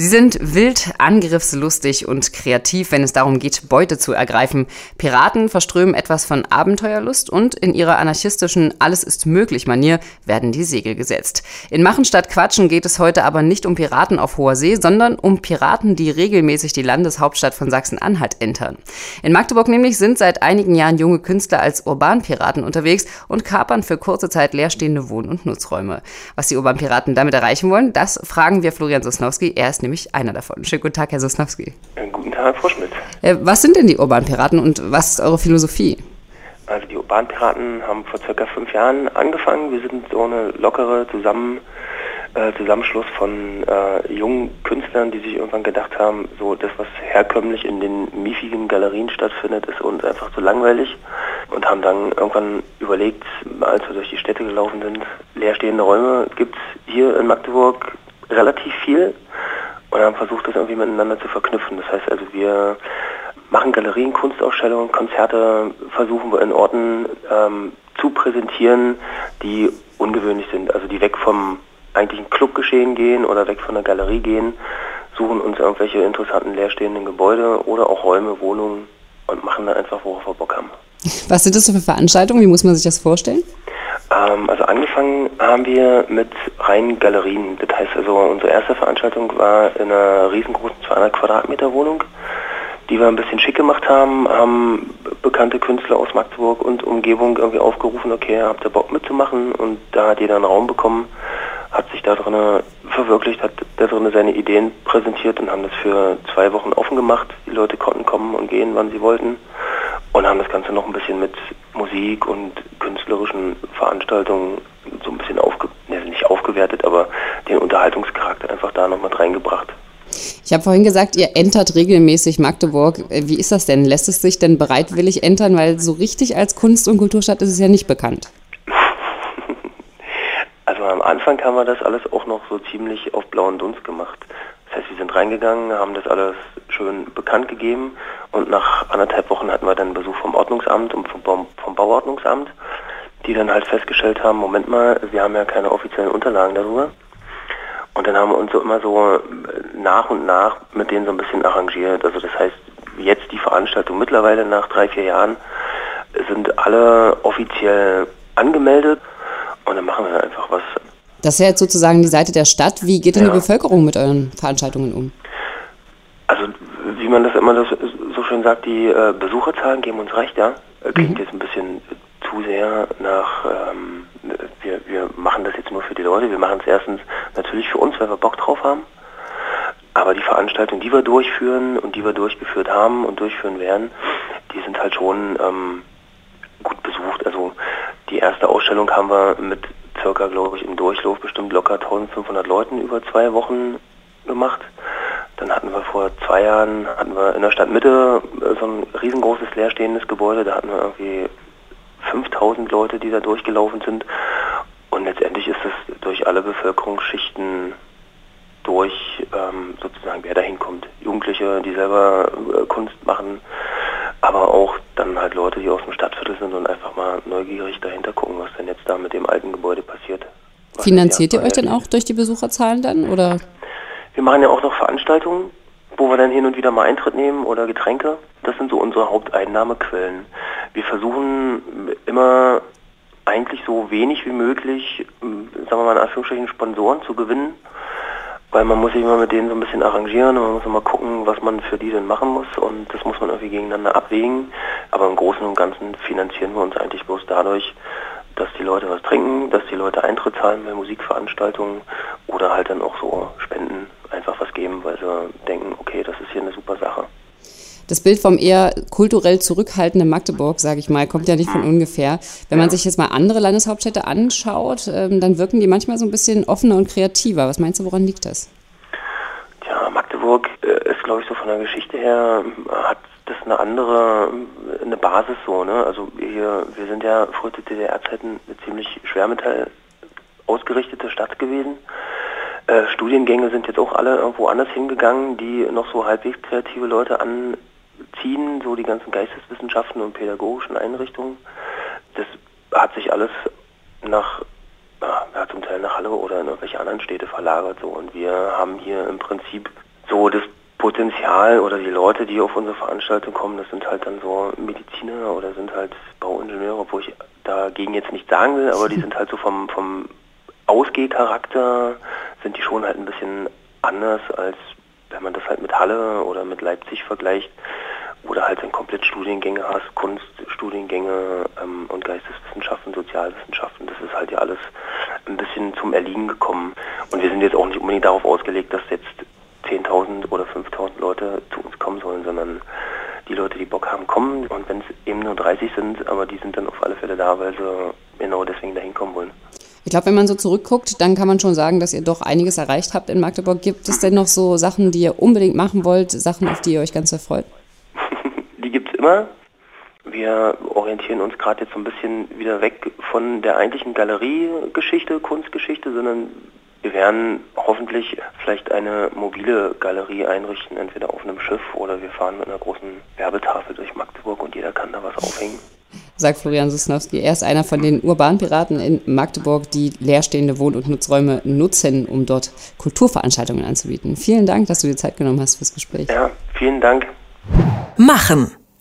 Sie sind wild, angriffslustig und kreativ, wenn es darum geht, Beute zu ergreifen. Piraten verströmen etwas von Abenteuerlust und in ihrer anarchistischen Alles ist möglich Manier werden die Segel gesetzt. In Machen statt Quatschen geht es heute aber nicht um Piraten auf hoher See, sondern um Piraten, die regelmäßig die Landeshauptstadt von Sachsen-Anhalt entern. In Magdeburg nämlich sind seit einigen Jahren junge Künstler als Urbanpiraten unterwegs und kapern für kurze Zeit leerstehende Wohn- und Nutzräume. Was die Urbanpiraten damit erreichen wollen, das fragen wir Florian Sosnowski. Er ist nämlich einer davon. Schönen guten Tag, Herr Sosnowski. Guten Tag, Frau Schmidt. Äh, was sind denn die Urbanpiraten und was ist eure Philosophie? Also die Urbanpiraten haben vor circa fünf Jahren angefangen. Wir sind so eine lockere Zusammen, äh, Zusammenschluss von äh, jungen Künstlern, die sich irgendwann gedacht haben, so das, was herkömmlich in den miefigen Galerien stattfindet, ist uns einfach zu langweilig und haben dann irgendwann überlegt, als wir durch die Städte gelaufen sind, leerstehende Räume gibt es hier in Magdeburg relativ viel und haben versucht, das irgendwie miteinander zu verknüpfen. Das heißt also, wir machen Galerien, Kunstausstellungen, Konzerte, versuchen wir in Orten ähm, zu präsentieren, die ungewöhnlich sind, also die weg vom eigentlichen Clubgeschehen gehen oder weg von der Galerie gehen, suchen uns irgendwelche interessanten leerstehenden Gebäude oder auch Räume, Wohnungen und machen da einfach, worauf wir Bock haben. Was sind das für Veranstaltungen? Wie muss man sich das vorstellen? Ähm, also angefangen haben wir mit reinen Galerien. Das heißt also, unsere erste Veranstaltung war in einer riesengroßen 200 Quadratmeter Wohnung, die wir ein bisschen schick gemacht haben, haben bekannte Künstler aus Magdeburg und Umgebung irgendwie aufgerufen, okay, habt ihr Bock mitzumachen? Und da hat jeder einen Raum bekommen, hat sich da drin verwirklicht, hat da drin seine Ideen präsentiert und haben das für zwei Wochen offen gemacht. Die Leute konnten kommen und gehen, wann sie wollten und haben das Ganze noch ein bisschen mit Musik und künstlerischen Veranstaltungen so ein bisschen aufge ne, nicht aufgewertet, aber den Unterhaltungscharakter einfach da noch mit reingebracht. Ich habe vorhin gesagt, ihr entert regelmäßig Magdeburg. Äh, wie ist das denn? Lässt es sich denn bereitwillig entern? Weil so richtig als Kunst- und Kulturstadt ist es ja nicht bekannt. Also am Anfang haben wir das alles auch noch so ziemlich auf blauen Dunst gemacht. Das heißt, wir sind reingegangen, haben das alles schön bekannt gegeben und nach anderthalb Wochen hatten wir dann Besuch vom Ordnungsamt und vom, vom Bauordnungsamt, die dann halt festgestellt haben, Moment mal, wir haben ja keine offiziellen Unterlagen darüber. Und dann haben wir uns so immer so nach und nach mit denen so ein bisschen arrangiert. Also das heißt, jetzt die Veranstaltung mittlerweile nach drei, vier Jahren sind alle offiziell angemeldet und dann machen wir einfach was. Das ist ja jetzt sozusagen die Seite der Stadt. Wie geht denn ja. die Bevölkerung mit euren Veranstaltungen um? Also wie man das immer so schön sagt, die äh, Besucherzahlen geben uns recht, ja. Äh, klingt mhm. jetzt ein bisschen zu sehr nach, ähm, wir, wir machen das jetzt nur für die Leute. Wir machen es erstens natürlich für uns, weil wir Bock drauf haben. Aber die Veranstaltungen, die wir durchführen und die wir durchgeführt haben und durchführen werden, die sind halt schon ähm, gut besucht. Also die erste Ausstellung haben wir mit circa, glaube ich, im Durchlauf bestimmt locker 1500 Leuten über zwei Wochen gemacht. Dann hatten wir vor zwei Jahren, hatten wir in der Stadtmitte äh, so ein riesengroßes leerstehendes Gebäude, da hatten wir irgendwie 5000 Leute, die da durchgelaufen sind. Und letztendlich ist es durch alle Bevölkerungsschichten durch, ähm, sozusagen, wer da hinkommt. Jugendliche, die selber äh, Kunst machen, aber auch dann halt Leute, die aus dem Stadtviertel sind und einfach mal neugierig dahinter gucken, was denn jetzt da mit dem alten Gebäude passiert. Finanziert ihr euch denn auch durch die Besucherzahlen dann, oder? Wir machen ja auch noch Veranstaltungen, wo wir dann hin und wieder mal Eintritt nehmen oder Getränke. Das sind so unsere Haupteinnahmequellen. Wir versuchen immer eigentlich so wenig wie möglich, sagen wir mal in Anführungsstrichen, Sponsoren zu gewinnen, weil man muss sich immer mit denen so ein bisschen arrangieren und man muss immer gucken, was man für die denn machen muss und das muss man irgendwie gegeneinander abwägen. Aber im Großen und Ganzen finanzieren wir uns eigentlich bloß dadurch, dass die Leute was trinken, dass die Leute Eintritt zahlen bei Musikveranstaltungen oder halt dann auch so Spenden einfach was geben, weil sie denken, okay, das ist hier eine super Sache. Das Bild vom eher kulturell zurückhaltenden Magdeburg, sage ich mal, kommt ja nicht von ungefähr. Wenn man sich jetzt mal andere Landeshauptstädte anschaut, ähm, dann wirken die manchmal so ein bisschen offener und kreativer. Was meinst du, woran liegt das? Tja, Magdeburg äh, ist, glaube ich, so von der Geschichte her, hat das eine andere, eine Basis so, ne? Also hier, wir sind ja früher zu DDR-Zeiten eine ziemlich Schwermetall ausgerichtete Stadt gewesen. Äh, Studiengänge sind jetzt auch alle irgendwo anders hingegangen, die noch so halbwegs kreative Leute anziehen, so die ganzen Geisteswissenschaften und pädagogischen Einrichtungen. Das hat sich alles nach ja, zum Teil nach Halle oder in irgendwelche anderen Städte verlagert so und wir haben hier im Prinzip so das Potenzial oder die Leute, die auf unsere Veranstaltung kommen, das sind halt dann so Mediziner oder sind halt Bauingenieure, wo ich dagegen jetzt nicht sagen will, aber die sind halt so vom, vom Ausgehcharakter sind die schon halt ein bisschen anders als wenn man das halt mit Halle oder mit Leipzig vergleicht oder halt dann komplett Studiengänge hast, Kunststudiengänge ähm, und Geisteswissenschaften, Sozialwissenschaften, das ist halt ja alles ein bisschen zum Erliegen gekommen. Und wir sind jetzt auch nicht unbedingt darauf ausgelegt, dass jetzt 10.000 oder 5.000 Leute zu uns kommen sollen, sondern die Leute, die Bock haben, kommen und wenn es eben nur 30 sind, aber die sind dann auf alle Fälle da, weil sie genau deswegen dahin kommen wollen. Ich glaube, wenn man so zurückguckt, dann kann man schon sagen, dass ihr doch einiges erreicht habt in Magdeburg. Gibt es denn noch so Sachen, die ihr unbedingt machen wollt, Sachen, auf die ihr euch ganz sehr immer. Wir orientieren uns gerade jetzt so ein bisschen wieder weg von der eigentlichen Galeriegeschichte, Kunstgeschichte, sondern wir werden hoffentlich vielleicht eine mobile Galerie einrichten, entweder auf einem Schiff oder wir fahren mit einer großen Werbetafel durch Magdeburg und jeder kann da was aufhängen. Sagt Florian Sosnowski. Er ist einer von den Urbanpiraten in Magdeburg, die leerstehende Wohn- und Nutzräume nutzen, um dort Kulturveranstaltungen anzubieten. Vielen Dank, dass du dir Zeit genommen hast fürs Gespräch. Ja, vielen Dank. Machen